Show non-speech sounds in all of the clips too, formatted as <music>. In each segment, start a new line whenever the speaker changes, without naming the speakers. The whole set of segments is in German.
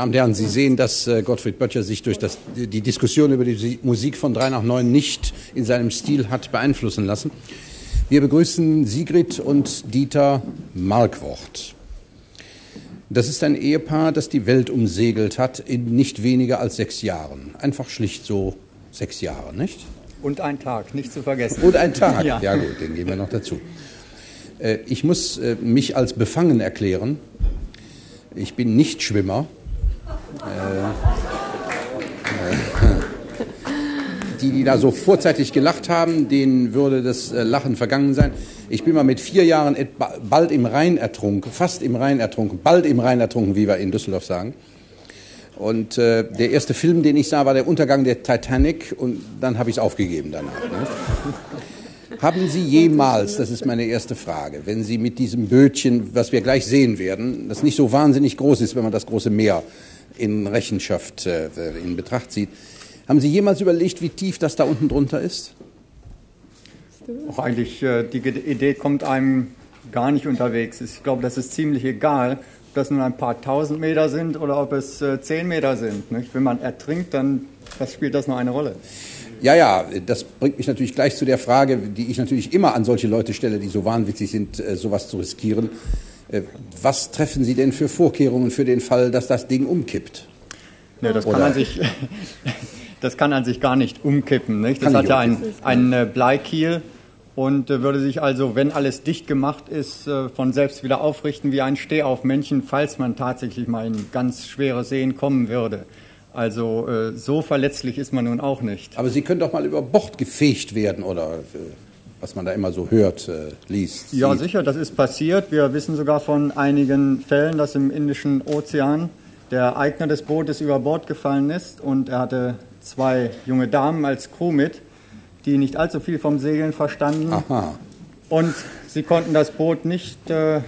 Damen und Herren, Sie sehen, dass äh, Gottfried Böttcher sich durch das, die Diskussion über die Musik von 3 nach 9 nicht in seinem Stil hat beeinflussen lassen. Wir begrüßen Sigrid und Dieter Markwort. Das ist ein Ehepaar, das die Welt umsegelt hat in nicht weniger als sechs Jahren. Einfach schlicht so sechs Jahre, nicht?
Und ein Tag, nicht zu vergessen.
Und ein Tag, <laughs> ja, ja gut, den geben wir noch dazu. Äh, ich muss äh, mich als befangen erklären. Ich bin nicht Schwimmer. Äh, die, die da so vorzeitig gelacht haben, denen würde das Lachen vergangen sein. Ich bin mal mit vier Jahren bald im Rhein ertrunken, fast im Rhein ertrunken, bald im Rhein ertrunken, wie wir in Düsseldorf sagen. Und äh, der erste Film, den ich sah, war der Untergang der Titanic und dann habe ich es aufgegeben danach. Ne? Haben Sie jemals, das ist meine erste Frage, wenn Sie mit diesem Bötchen, was wir gleich sehen werden, das nicht so wahnsinnig groß ist, wenn man das große Meer in Rechenschaft äh, in Betracht zieht, haben Sie jemals überlegt, wie tief das da unten drunter ist?
Auch eigentlich, äh, die Idee kommt einem gar nicht unterwegs. Ich glaube, das ist ziemlich egal, ob das nun ein paar tausend Meter sind oder ob es äh, zehn Meter sind. Nicht? Wenn man ertrinkt, dann was spielt das noch eine Rolle?
Ja, ja, das bringt mich natürlich gleich zu der Frage, die ich natürlich immer an solche Leute stelle, die so wahnwitzig sind, äh, sowas zu riskieren. Was treffen Sie denn für Vorkehrungen für den Fall, dass das Ding umkippt?
Ja, das, kann man sich, <laughs> das kann an sich gar nicht umkippen. Nicht? Das hat ja einen, einen Bleikiel und äh, würde sich also, wenn alles dicht gemacht ist, äh, von selbst wieder aufrichten wie ein Stehaufmännchen, falls man tatsächlich mal in ganz schwere Seen kommen würde. Also äh, so verletzlich ist man nun auch nicht.
Aber Sie können doch mal über Bord gefegt werden oder was man da immer so hört, liest.
Ja, sieht. sicher, das ist passiert. Wir wissen sogar von einigen Fällen, dass im Indischen Ozean der Eigner des Bootes über Bord gefallen ist und er hatte zwei junge Damen als Crew mit die nicht allzu viel vom Segeln verstanden. Aha. Und sie konnten das Boot nicht äh,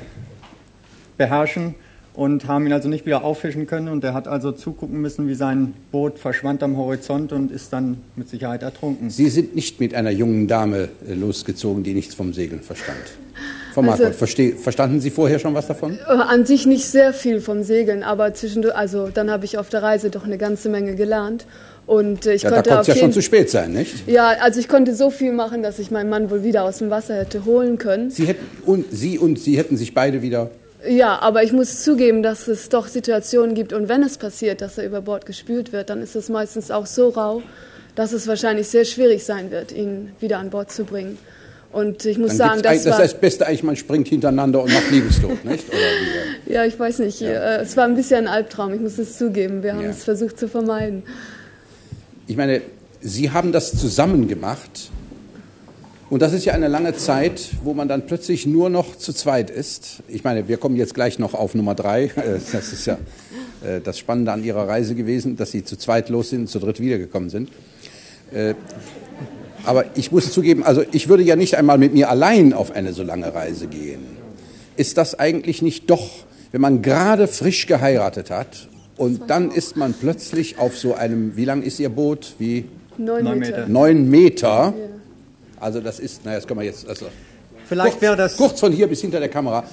beherrschen und haben ihn also nicht wieder auffischen können. Und er hat also zugucken müssen, wie sein Boot verschwand am Horizont und ist dann mit Sicherheit ertrunken.
Sie sind nicht mit einer jungen Dame äh, losgezogen, die nichts vom Segeln verstand. Frau also, Marquardt, verstanden Sie vorher schon was davon?
Äh, an sich nicht sehr viel vom Segeln, aber zwischendurch, also dann habe ich auf der Reise doch eine ganze Menge gelernt. Und äh, ich
ja,
konnte
da konnte es ja schon zu spät sein, nicht?
Ja, also ich konnte so viel machen, dass ich meinen Mann wohl wieder aus dem Wasser hätte holen können.
Sie hätten und Sie und Sie hätten sich beide wieder.
Ja, aber ich muss zugeben, dass es doch Situationen gibt und wenn es passiert, dass er über Bord gespült wird, dann ist es meistens auch so rau, dass es wahrscheinlich sehr schwierig sein wird, ihn wieder an Bord zu bringen. Und ich muss
Dann
sagen,
das, das ist das Beste eigentlich, man springt hintereinander und macht Liebestod, <laughs> nicht?
ja, ich weiß nicht. Ja. Es war ein bisschen ein Albtraum, ich muss es zugeben. Wir haben ja. es versucht zu vermeiden
ich meine, Sie haben das zusammen gemacht. Und das ist ja eine lange Zeit, wo man dann plötzlich nur noch zu zweit ist. Ich meine, wir kommen jetzt gleich noch auf Nummer drei. <laughs> Das ist ja äh, das Spannende an Ihrer Reise gewesen, dass Sie zu zweit los sind, zu dritt wiedergekommen sind. Äh, aber ich muss zugeben, also ich würde ja nicht einmal mit mir allein auf eine so lange Reise gehen. Ist das eigentlich nicht doch, wenn man gerade frisch geheiratet hat und dann ist man plötzlich auf so einem, wie lang ist Ihr Boot? Wie?
Neun Meter.
Neun Meter. Also das ist, naja, das können wir jetzt, also
Vielleicht kurz, wäre das
kurz von hier bis hinter der Kamera.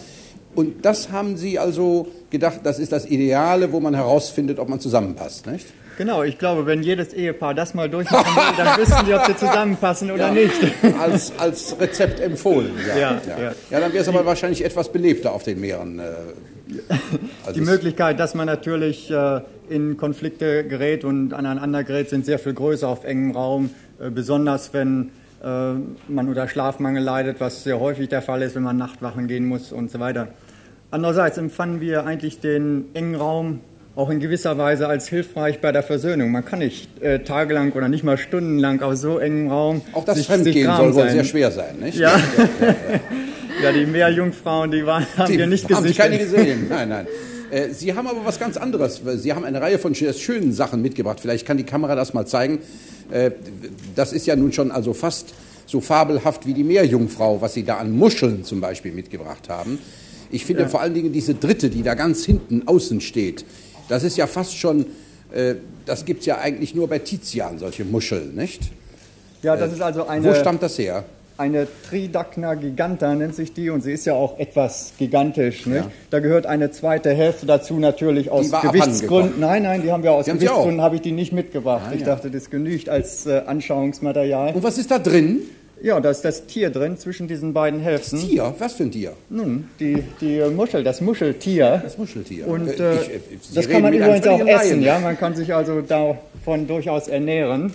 Und das haben Sie also gedacht, das ist das Ideale, wo man herausfindet, ob man zusammenpasst, nicht?
Genau, ich glaube, wenn jedes Ehepaar das mal durchmachen will, dann wissen sie, ob sie zusammenpassen oder ja, nicht. <laughs>
Als, als Rezept empfohlen, ja. Ja, ja. ja dann wäre es aber wahrscheinlich etwas belebter auf den Meeren. Äh,
die Möglichkeit, dass man natürlich äh, in Konflikte gerät und aneinander gerät, sind sehr viel größer auf engem Raum, äh, besonders wenn man unter Schlafmangel leidet, was sehr häufig der Fall ist, wenn man Nachtwachen gehen muss und so weiter. Andererseits empfanden wir eigentlich den engen Raum auch in gewisser Weise als hilfreich bei der Versöhnung. Man kann nicht äh, tagelang oder nicht mal stundenlang auf so engem Raum.
Auch das sich, Fremdgehen sich soll wohl sehr schwer sein, nicht?
Ja. ja. <laughs> Ja, die Meerjungfrauen, die waren, haben die wir nicht gesehen. Haben Sie
keine gesehen? Nein, nein. Äh, Sie haben aber was ganz anderes. Sie haben eine Reihe von schönen Sachen mitgebracht. Vielleicht kann die Kamera das mal zeigen. Äh, das ist ja nun schon also fast so fabelhaft wie die Meerjungfrau, was Sie da an Muscheln zum Beispiel mitgebracht haben. Ich finde ja. vor allen Dingen diese dritte, die da ganz hinten außen steht, das ist ja fast schon, äh, das gibt es ja eigentlich nur bei Tizian, solche Muscheln, nicht?
Ja, das ist also eine.
Wo stammt das her?
Eine Tridacna giganta nennt sich die und sie ist ja auch etwas gigantisch.
Ja.
Da gehört eine zweite Hälfte dazu natürlich aus Gewichtsgründen. Nein, nein, die haben wir aus
Die
Gewichtsgründen habe ich die nicht mitgebracht.
Ah,
ich
ja.
dachte, das genügt als äh, Anschauungsmaterial.
Und was ist da drin?
Ja, da ist das Tier drin zwischen diesen beiden Hälften.
Tier? Was für ein Tier?
Nun, die, die Muschel, das Muscheltier.
Das Muscheltier.
Und
Äh,
äh,
ich- äh, Sie
das kann man übrigens auch essen,
Laien.
ja. Man kann sich also davon durchaus ernähren.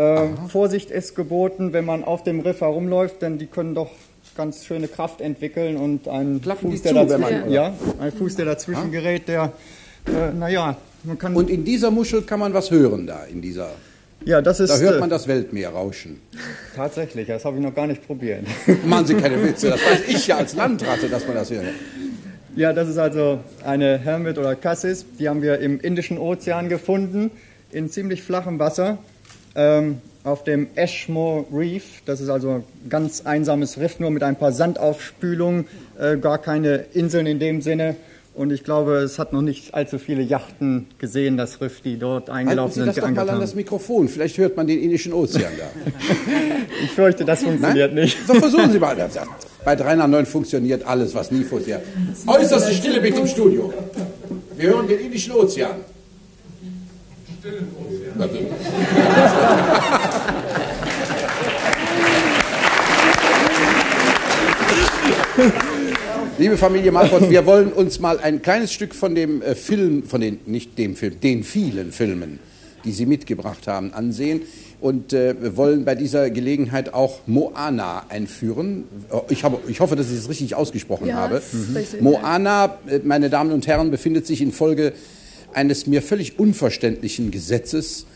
Äh, Vorsicht ist geboten, wenn man auf dem Riff herumläuft, denn die können doch ganz schöne Kraft entwickeln und ein
Klappen
Fuß, der
zu,
dazwischen,
man-
ja, ein Fuß, der dazwischen gerät, der, äh, naja, man kann,
Und in dieser Muschel kann man was hören da, in dieser.
ja, das ist
Da hört
äh,
man das Weltmeer rauschen.
tatsächlich, das habe ich noch gar nicht probiert. <laughs>
Machen Sie keine Witze, das weiß ich ja als Landratte, dass man das hört.
Ja, das ist also eine Hermit oder Cassis. Die haben wir im Indischen Ozean gefunden, in ziemlich flachem Wasser, ähm, auf dem Ashmore Reef. Das ist also ein ganz einsames Riff, nur mit ein paar Sandaufspülungen, äh, gar keine Inseln in dem Sinne. Und ich glaube, es hat noch nicht allzu viele Yachten gesehen, das Riff, die dort
Halten
eingelaufen
Sie das
sind,
doch mal an das. Mikrofon, vielleicht hört man den Indischen Ozean da. <laughs>
Ich fürchte, das funktioniert nicht.
So, versuchen Sie mal. Bei 3 nach 9 funktioniert alles, was nie funktioniert. Äußerste Stille bitte im Studio. Wir hören den Indischen Ozean. Liebe Familie Marquardt, wir wollen uns mal ein kleines Stück von dem äh, Film, von den, nicht dem Film, den vielen Filmen, die Sie mitgebracht haben, ansehen und äh, wir wollen bei dieser Gelegenheit auch Moana einführen. Oh, Ich, habe, ich hoffe, dass ich es richtig ausgesprochen
Ja,
habe.
richtig,
Moana, äh, meine Damen und Herren, befindet sich infolge eines mir völlig unverständlichen Gesetzes,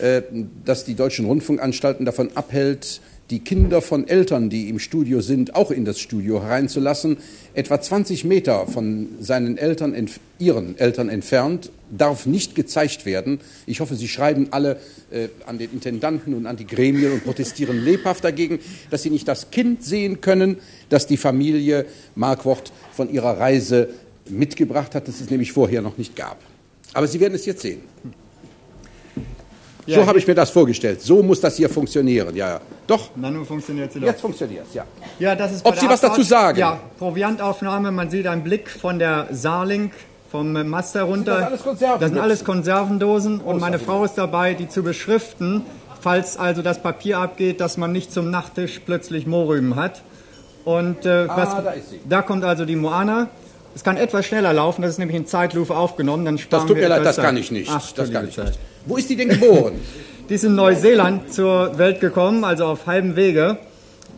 äh, das die deutschen Rundfunkanstalten davon abhält, die Kinder von Eltern, die im Studio sind, auch in das Studio hereinzulassen. Etwa 20 Meter von seinen Eltern, ihren Eltern entfernt, darf nicht gezeigt werden. Ich hoffe, Sie schreiben alle äh, an den Intendanten und an die Gremien und protestieren lebhaft dagegen, dass Sie nicht das Kind sehen können, das die Familie Marquardt von ihrer Reise mitgebracht hat, das es nämlich vorher noch nicht gab. Aber Sie werden es jetzt sehen.
Ja,
so habe ich mir das vorgestellt. So muss das hier funktionieren. Ja, ja. Doch,
Na, nun funktioniert sie doch.
jetzt funktioniert es, ja.
Ja, das ist
Ob Sie
der
was dazu
Abfahrt-
sagen?
Ja, Proviantaufnahme, man sieht einen Blick von der Saarling vom äh, Mast herunter.
das alles Konserven?
Das sind alles Konservendosen und meine Frau ist dabei, die zu beschriften, falls also das Papier abgeht, dass man nicht zum Nachtisch plötzlich Mohrrüben hat. Und äh, was,
Ah, da ist sie.
da kommt also die Moana. Es kann etwas schneller laufen, das ist nämlich in Zeitlupe aufgenommen. Dann
Das tut mir leid, das kann ich nicht.
Ach,
das kann ich nicht. Wo ist die denn geboren? <laughs>
die ist in Neuseeland zur Welt gekommen, also auf halbem Wege.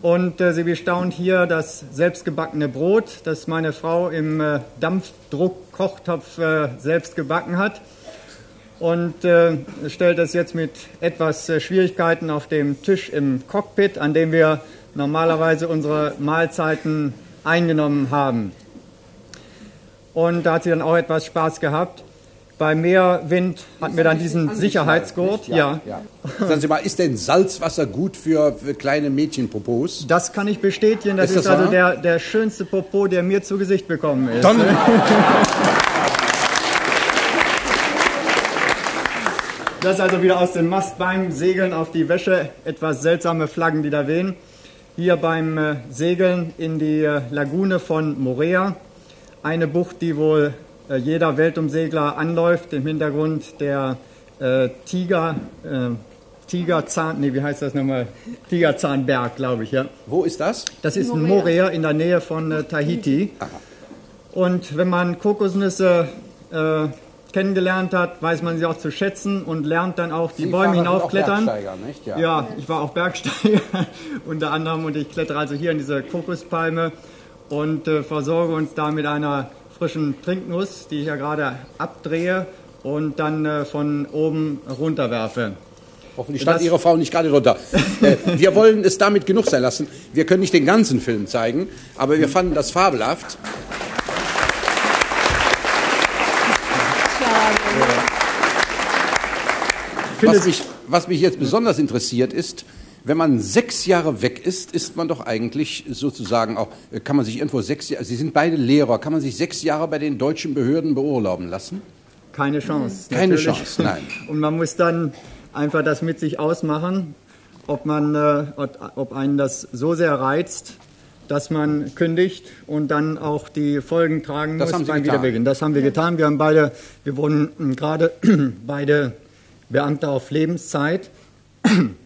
Und äh, sie bestaunt hier das selbstgebackene Brot, das meine Frau im äh, Dampfdruckkochtopf äh, selbst gebacken hat. Und äh, stellt das jetzt mit etwas äh, Schwierigkeiten auf dem Tisch im Cockpit, an dem wir normalerweise unsere Mahlzeiten eingenommen haben. Und da hat sie dann auch etwas Spaß gehabt. Bei Meerwind hatten wir dann diesen Sicherheitsgurt. Ja,
ja. Sagen Sie mal, ist denn Salzwasser gut für, für kleine Mädchenpopos?
Das kann ich bestätigen. Das
Ist
ist,
das
also der, der schönste Popo, der mir zu Gesicht bekommen ist.
Dann, <laughs>
Das ist also wieder aus dem Mast beim Segeln auf die Wäsche. Etwas seltsame Flaggen, die da wehen. Hier beim äh, Segeln in die äh, Lagune von Morea. Eine Bucht, die wohl äh, jeder Weltumsegler anläuft. Im Hintergrund der äh, Tiger, äh, Tigerzahn, nee, wie heißt das nochmal? Tigerzahnberg, glaube ich, ja.
wo ist das?
Das ist in
Morea.
In der Nähe von äh, Tahiti. Und wenn man Kokosnüsse äh, kennengelernt hat, weiß man sie auch zu schätzen und lernt dann auch die
Sie
Bäume hinaufklettern.
Bergsteiger, nicht? Ja.
Ja, ich war auch Bergsteiger <laughs> unter anderem und ich klettere also hier in diese Kokospalme und äh, versorge uns da mit einer frischen Trinknuss, die ich ja gerade abdrehe und dann äh, von oben runterwerfe.
Hoffentlich stand
Das-
Ihre Frau nicht gerade drunter. <laughs> äh, wir wollen es damit genug sein lassen. Wir können nicht den ganzen Film zeigen, aber wir fanden das fabelhaft.
finde
Was mich, was mich jetzt besonders interessiert ist, wenn man sechs Jahre weg ist, ist man doch eigentlich sozusagen auch, äh, kann man sich irgendwo sechs Jahre, Sie sind beide Lehrer, kann man sich sechs Jahre bei den deutschen Behörden beurlauben lassen?
Keine Chance.
Keine
natürlich.
Chance, nein. <laughs>
Und man muss dann einfach das mit sich ausmachen. ob, man, äh, ob einen das so sehr reizt, dass man kündigt und dann auch die Folgen tragen
Das
muss
haben Sie
beim
getan.
Wiederbeginn. Das haben wir getan. Wir haben beide, wir wurden mh, gerade <clears throat> beide Beamte auf Lebenszeit. <clears throat>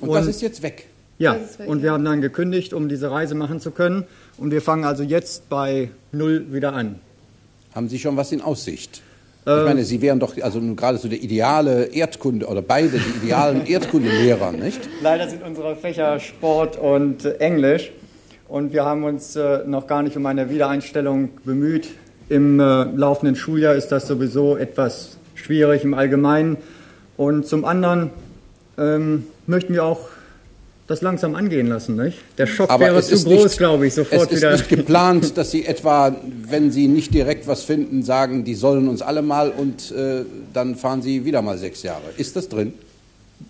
Und, das ist jetzt weg.
Ja,
weg,
und wir
ja.
haben dann gekündigt, um diese Reise machen zu können. Und wir fangen also jetzt bei Null wieder an.
Haben Sie schon was in Aussicht?
Ähm.
ich meine, Sie wären doch also gerade so der ideale Erdkunde oder beide die idealen <laughs> Erdkundelehrer, nicht?
Leider sind unsere Fächer Sport und Englisch. Und wir haben uns äh, noch gar nicht um eine Wiedereinstellung bemüht. Im äh, laufenden Schuljahr ist das sowieso etwas schwierig im Allgemeinen. Und zum anderen ähm, möchten wir auch das langsam angehen lassen. Nicht? Der Schock
Aber
wäre
es
zu
ist
groß, glaube ich, sofort
Es ist
wieder.
nicht geplant, dass Sie etwa, wenn Sie nicht direkt was finden, sagen, die sollen uns alle mal und äh, dann fahren Sie wieder mal sechs Jahre. Ist das drin?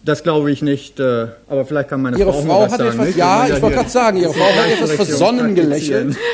Das glaube ich nicht, äh, aber vielleicht kann meine
Ihre
Frau,
Frau hat
sagen,
etwas,
nicht?
ja, ich wollte gerade sagen, Ihre Frau hat etwas versonnen gelächelt. <laughs>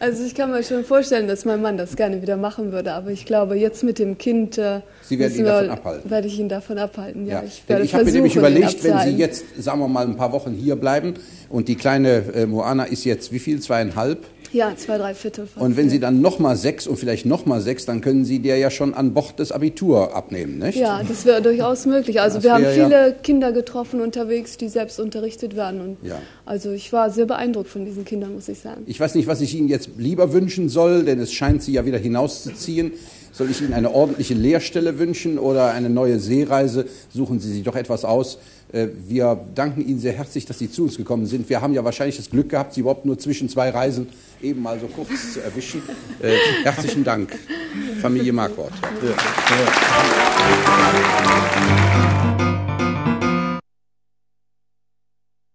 Also ich kann mir schon vorstellen, dass mein Mann das gerne wieder machen würde, aber ich glaube, jetzt mit dem Kind äh,
Sie werden ihn davon abhalten.
werde ich ihn davon abhalten. Ja,
Ja,
ich werde
ich habe mir nämlich überlegt, wenn Sie jetzt, sagen wir mal, ein paar Wochen hier bleiben und die kleine äh, Moana ist jetzt wie viel? Zweieinhalb?
Ja, zwei, drei Viertel fast.
Und wenn
ja.
Sie dann nochmal sechs und vielleicht nochmal sechs, dann können Sie der ja schon an Bord des Abitur abnehmen, nicht?
Ja, das wäre durchaus möglich. Also
Das
wir haben
ja-
viele Kinder getroffen unterwegs, die selbst unterrichtet werden. Und
Ja.
Also ich war sehr beeindruckt von diesen Kindern, muss ich sagen.
Ich weiß nicht, was ich Ihnen jetzt lieber wünschen soll, denn es scheint Sie ja wieder hinauszuziehen. Soll ich Ihnen eine ordentliche Lehrstelle wünschen oder eine neue Seereise? Suchen Sie sich doch etwas aus. Äh, Wir danken Ihnen sehr herzlich, dass Sie zu uns gekommen sind. Wir haben ja wahrscheinlich das Glück gehabt, Sie überhaupt nur zwischen zwei Reisen eben mal so kurz zu erwischen. Äh, Herzlichen Dank, Familie Marquardt.
Ja.